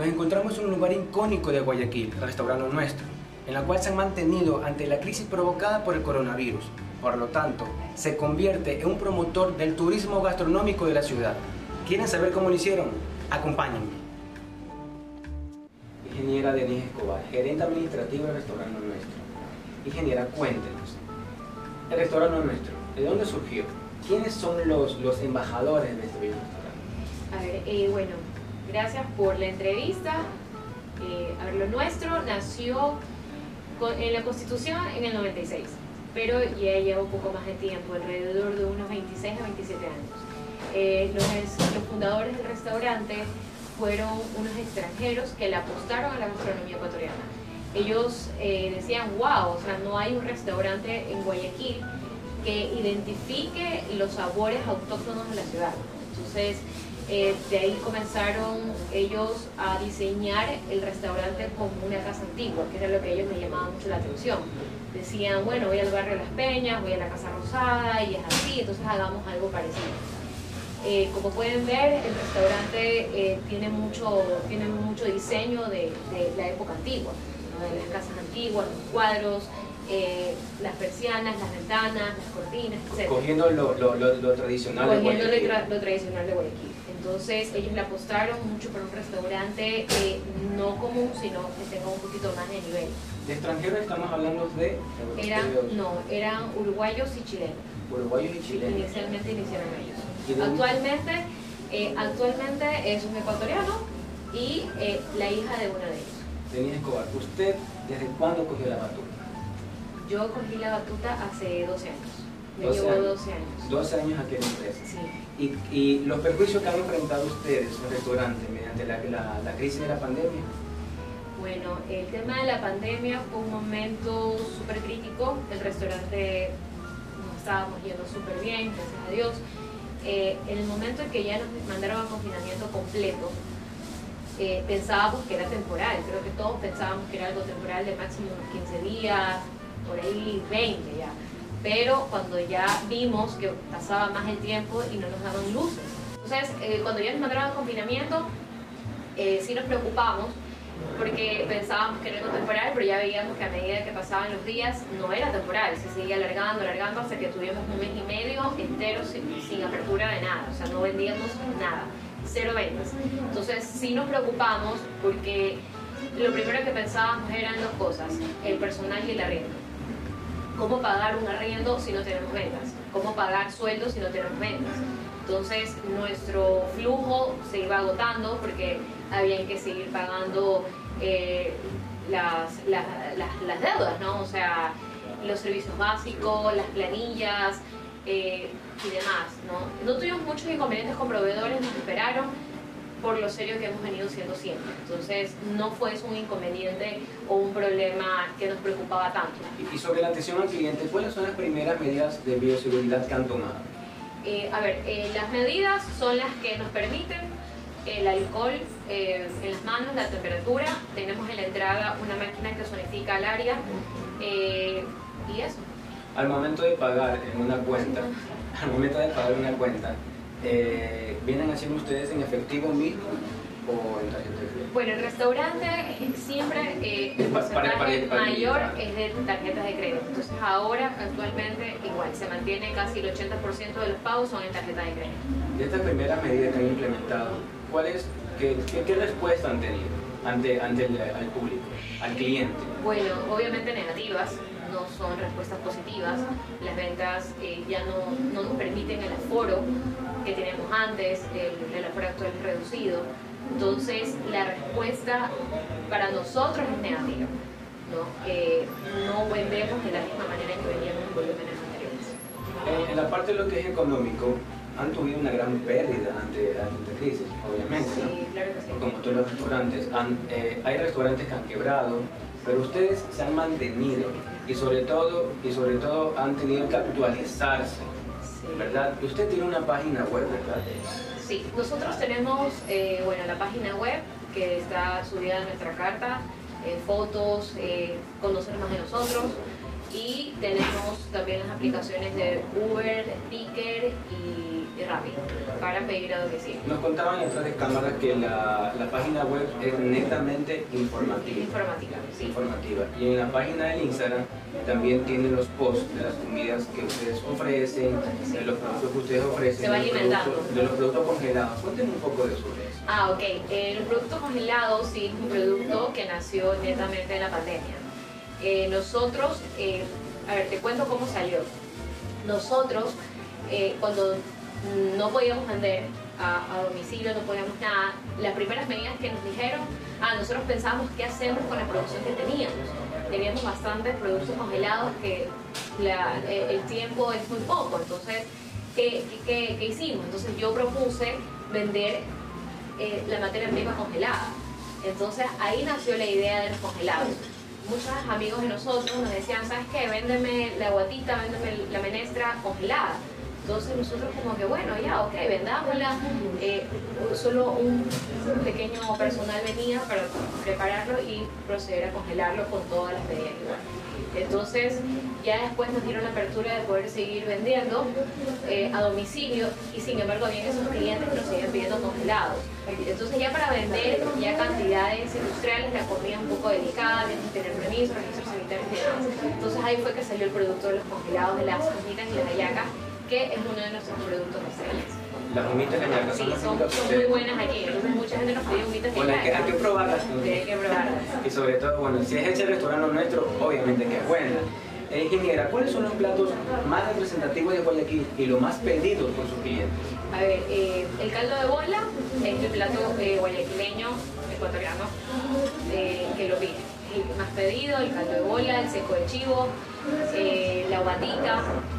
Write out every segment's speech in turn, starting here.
Nos encontramos en un lugar icónico de Guayaquil, Restaurante Nuestro, en la cual se han mantenido ante la crisis provocada por el coronavirus. Por lo tanto, se convierte en un promotor del turismo gastronómico de la ciudad. ¿Quieren saber cómo lo hicieron? Acompáñenme. Ingeniera Denise Escobar, gerente administrativa del Restaurante Nuestro. Ingeniera, cuéntenos. El Restaurante Nuestro, ¿de dónde surgió? ¿Quiénes son los, los embajadores de este restaurante? A ver, eh, bueno, gracias por la entrevista. Eh, a ver, lo nuestro nació con- en la Constitución en el 96, pero ya lleva un poco más de tiempo, alrededor de unos 26 a 27 años. Eh, los, los fundadores del restaurante fueron unos extranjeros que le apostaron a la gastronomía ecuatoriana. Ellos eh, decían, wow, o sea, no hay un restaurante en Guayaquil que identifique los sabores autóctonos de la ciudad. Entonces, eh, de ahí comenzaron ellos a diseñar el restaurante como una casa antigua, que era lo que ellos les llamaba mucho la atención. Decían, bueno, voy al barrio Las Peñas, voy a la Casa Rosada y es así, entonces hagamos algo parecido. Eh, como pueden ver, el restaurante eh, tiene, mucho, tiene mucho diseño de, la época antigua, de las casas antiguas, los cuadros, eh, las persianas, las ventanas, las cortinas, etc. Cogiendo lo, lo, lo, lo tradicional de Cogiendo Guayaquil. tra- lo tradicional de Guayaquil. Entonces ellos le apostaron mucho por un restaurante eh, no común, sino que tenga un poquito más de nivel. De extranjeros estamos hablando de Eran, no, eran uruguayos y chilenos. uruguayos y chilenos. Inicialmente iniciaron ellos. ¿Y de Actualmente, eh, actualmente es un ecuatoriano y la hija de uno de ellos. Escobar, ¿usted desde cuándo cogió la batuta? Yo cogí la batuta hace 12 años. Me 12 llevo años. 12 años. 12 años aquí en la empresa. Sí. ¿Y, y los perjuicios que han enfrentado ustedes, el restaurante, mediante la, la, la crisis de la pandemia? Bueno, el tema de la pandemia fue un momento súper crítico. El restaurante nos estábamos yendo súper bien, gracias a Dios. Eh, en el momento en que ya nos mandaron a confinamiento completo, eh, pensábamos que era temporal. Creo que todos pensábamos que era algo temporal de máximo unos 15 días, por ahí 20 ya. Pero cuando ya vimos que pasaba más el tiempo y no nos daban luces. Entonces, eh, cuando ya nos mandaron a confinamiento, eh, sí nos preocupamos porque pensábamos que era algo temporal, pero ya veíamos que a medida que pasaban los días no era temporal, se seguía alargando, alargando hasta que tuvimos un mes y medio entero sin, apertura de nada, o sea, no vendíamos nada, cero ventas. Entonces sí nos preocupamos porque lo primero que pensábamos eran dos cosas, el personal y el arriendo. ¿Cómo pagar un arriendo si no tenemos ventas? ¿Cómo pagar sueldos si no tenemos ventas? Entonces nuestro flujo se iba agotando porque había que seguir pagando eh, las, las, las- las deudas, ¿no? O sea, los servicios básicos, las planillas eh, y demás, ¿no? No tuvimos muchos inconvenientes con proveedores, nos esperaron por lo serio que hemos venido siendo siempre. Entonces no fue eso un inconveniente o un problema que nos preocupaba tanto. Y, sobre la atención al cliente, ¿cuáles son las primeras medidas de bioseguridad que han tomado? Eh, a ver, eh, las medidas son las que nos permiten el alcohol eh, en las manos, la temperatura. Tenemos en la entrada una máquina que sonifica el área eh, y eso. Al momento de pagar en una cuenta, al momento de pagar una cuenta, eh, ¿vienen haciendo ustedes en efectivo mismo o en tarjeta de crédito? Bueno, el restaurante siempre eh, el Pa- para- porcentaje para- para- mayor es de tarjetas de crédito. Entonces ahora actualmente igual se mantiene casi el 80% de los pagos son en tarjetas de crédito. De estas primeras medidas que han implementado, ¿cuál es, qué, qué- qué respuesta han tenido ante, ante el al público, al cliente? Bueno, obviamente negativas, no son respuestas positivas. Las ventas eh, ya no, no nos permiten el aforo que teníamos antes, el, el aforo actual es reducido. Entonces, la respuesta para nosotros es negativa. ¿no? Eh, no vendemos de la misma manera que vendíamos en volúmenes anteriores. Eh, en la parte de lo que es económico, han tenido una gran pérdida ante ante crisis, obviamente. ¿no? Sí, claro que sí. como todos los restaurantes, han- eh, hay restaurantes que han quebrado, pero ustedes se han mantenido y sobre todo, y sobre todo han tenido que actualizarse. ¿verdad? Usted tiene una página web, ¿verdad? Sí, nosotros tenemos, eh, bueno, la página web que está subida en nuestra carta. eh, fotos, eh, conocer más de nosotros y tenemos también las aplicaciones de Uber, Speaker y, y Rappi para pedir a domicilio. Nos contaban detrás de cámaras que la, la, página web es netamente informativa. Informativa, sí. Informativa. Y en la página del Instagram también tienen los posts de las comidas que ustedes ofrecen, de los productos que ustedes ofrecen. Se va de los alimentando. productos- De los productos congelados. Cuéntenme un poco de eso. Ah, ok. Eh, el producto congelado sí es un producto que nació netamente en la pandemia. Eh, nosotros, eh, a ver, te cuento cómo salió. Nosotros, eh, cuando no podíamos vender a, domicilio, no podíamos nada, las primeras medidas que nos dijeron, ah, nosotros pensábamos qué hacemos con la producción que teníamos. Teníamos bastantes productos congelados que eh, el tiempo es muy poco, entonces, ¿qué, qué- qué- qué hicimos? Entonces yo propuse vender eh, la materia prima congelada. Entonces ahí nació la idea de los congelados. Muchos amigos de nosotros nos decían, ¿sabes qué? Véndeme la guatita, véndeme la menestra congelada. Entonces nosotros como que, bueno, ya, ok, vendámosla. Eh, solo un pequeño personal venía para prepararlo y proceder a congelarlo con todas las medidas igual. Entonces ya después nos dieron la apertura de poder seguir vendiendo eh, a domicilio y sin embargo había esos clientes que nos seguían pidiendo congelados. Entonces ya para vender ya cantidades industriales la comida un poco delicada, tienes que tener permiso, registros sanitarios y demás. Entonces ahí fue que salió el producto de los congelados de las humitas y las hallacas, que es uno de nuestros productos estrellas. Las humitas la Sí, son son, las son muy buenas aquí, entonces mucha gente nos pide humitas Bueno, hay que, hay que hallacas. probarlas. Sí, hay que probarlas. Y sobre todo, bueno, si es ese restaurante nuestro, obviamente que es buena. Eh, ingeniera, ¿cuáles son los platos más representativos de Guayaquil y los más pedidos por sus clientes? A ver, eh, el caldo de bola es el plato eh, guayaquileño ecuatoriano eh, que lo pide. El más pedido, el caldo de bola, el seco de chivo,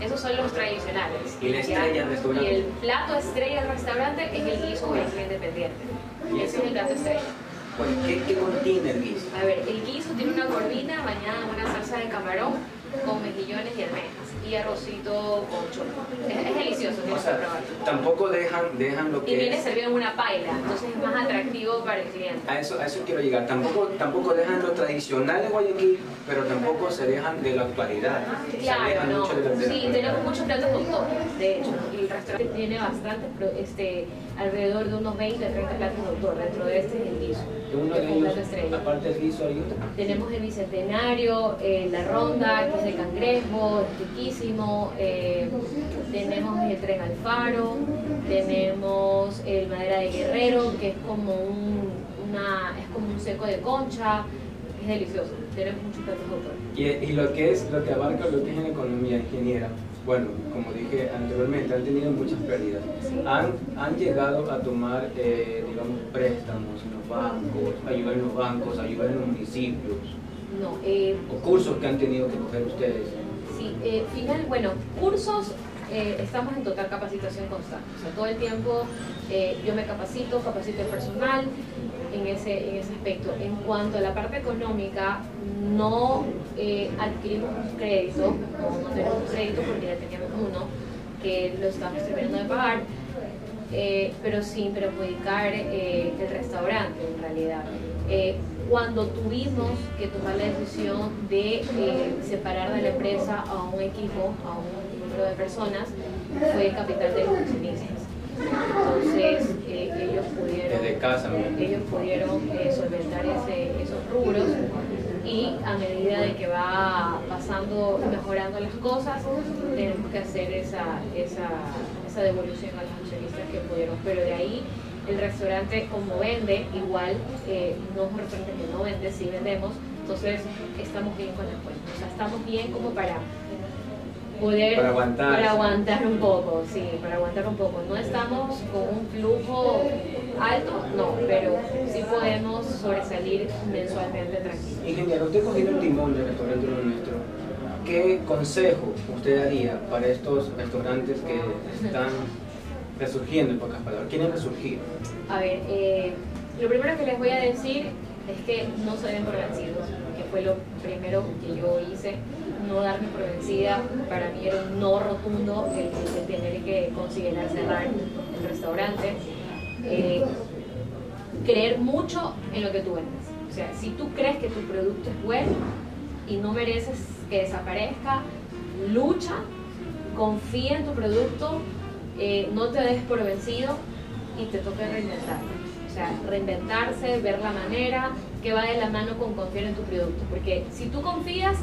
esos son los tradicionales. ¿Y la estrella del restaurante? Y el plato estrella del restaurante es el guiso guayaquil independiente. ¿Y Ese es el plato estrella. Bueno, ¿qué, qué contiene el guiso? A ver, el guiso tiene una gordina bañada en una salsa de camarón con mejillones y almejas y arrocito con choclo. Es, es delicioso, O tienes que sea, probarlo. tampoco dejan, dejan lo Y que viene es. servido en una paila, entonces es más atractivo para el cliente. A eso, a eso quiero llegar. Tampoco, tampoco dejan lo tradicional de Guayaquil, pero tampoco se dejan de la actualidad. se Claro, no. Sí, tenemos muchos platos autor, de hecho. Y el restaurante tiene bastantes, este, alrededor de unos 20, 30 platos de autor. Dentro de este es el guiso. Uno de ellos, estrella. aparte del guiso, hay otro. Tenemos el bicentenario, eh, la ronda, que es de cangrejo, es riquísimo. eh, tenemos el tren al faro, tenemos el madera de guerrero, que es como un, una, es como un seco de concha. Es delicioso. Tenemos muchos platos de autor. Y, y lo que es, lo que abarca lo que es en economía ingeniera, bueno, como dije anteriormente, han tenido muchas pérdidas. Han, han llegado a tomar, eh, digamos, préstamos en los bancos, ayudar en los bancos, ayudar en los municipios, No, eh, o cursos que han tenido que coger ustedes. Sí, eh, final, bueno, cursos, eh, estamos en total capacitación constante. O sea, todo el tiempo eh, yo me capacito, capacito el personal en ese, en ese aspecto. En cuanto a la parte económica, no eh, adquirimos un crédito, no, tenemos un crédito porque ya teníamos uno que lo estamos terminando de pagar. eh, pero sin perjudicar eh, el restaurante en realidad. Cuando tuvimos que tomar la decisión de separar de la empresa a un equipo, a un número de personas, fue capital de los accionistas. Entonces eh, ellos pudieron, Desde casa, ¿no? ellos pudieron eh, solventar ese- esos rubros y a medida de que va pasando mejorando las cosas, tenemos que hacer esa, esa, esa devolución a los accionistas que pudieron. Pero de ahí el restaurante como vende, igual eh, no es un restaurante que no vende, sí vendemos, entonces estamos bien con las cuentas. O sea, estamos bien como para poder Para aguantar. para aguantar un poco, sí, para aguantar un poco. No estamos con un flujo alto, no, pero sí podemos sobresalir mensualmente tranquilos. Ingeniero, usted cogiendo el timón del restaurante Lo nuestro, ¿qué consejo usted daría para estos restaurantes que están resurgiendo, en pocas palabras? ¿Quieren resurgir? A ver, eh, lo primero que les voy a decir es que no se den por vencidos, que fue lo primero que yo hice. No darme por vencida, para mí era un no rotundo el, tener que considerar cerrar el restaurante. Eh, creer mucho en lo que tú vendes. sea, si tú crees que tu producto es bueno y no mereces que desaparezca, lucha, confía en tu producto, eh, no te des por vencido y te toca reinventarte. O sea, reinventarse, ver la manera que va de la mano con confiar en tu producto. Porque si tú confías,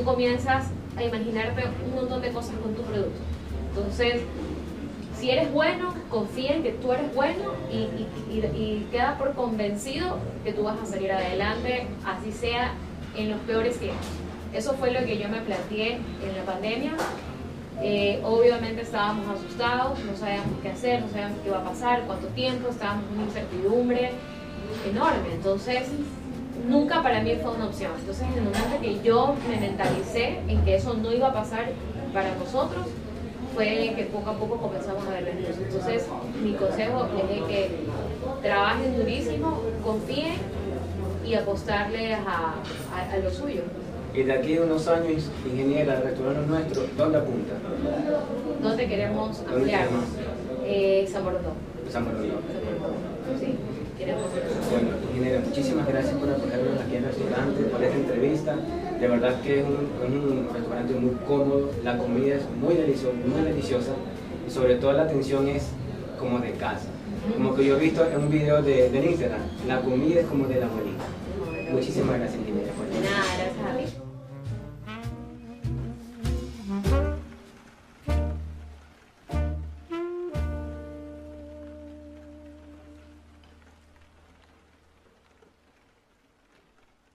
tú comienzas a imaginarte un montón de cosas con tu producto. Entonces, si eres bueno, confía en que tú eres bueno y, y, queda por convencido que tú vas a salir adelante, así sea en los peores tiempos. Eso fue lo que yo me planteé en la pandemia. Eh, obviamente estábamos asustados, no sabíamos qué hacer, no sabíamos qué iba a pasar, cuánto tiempo, estábamos en una incertidumbre enorme. Entonces, nunca para mí fue una opción. Entonces, en el momento que yo me mentalicé en que eso no iba a pasar para nosotros, fue que poco a poco comenzamos a ver beneficios. Entonces, mi consejo es que trabajen durísimo, confíen y apostarle a, a, lo suyo. Y de aquí a unos años, ingeniera, el restaurante nuestro, ¿dónde apunta? ¿Dónde queremos ampliarnos? Eh, San Borondón. San Borondón. Sí. Bueno, ingeniera, muchísimas gracias por acogernos aquí en el restaurante, por esta entrevista. De verdad que es un, restaurante muy cómodo, la comida es muy deliciosa, muy deliciosa y sobre todo la atención es como de casa. Como que yo he visto en un video de, Instagram, la comida es como de la abuelita. Muchísimas gracias, ingeniera. Ti.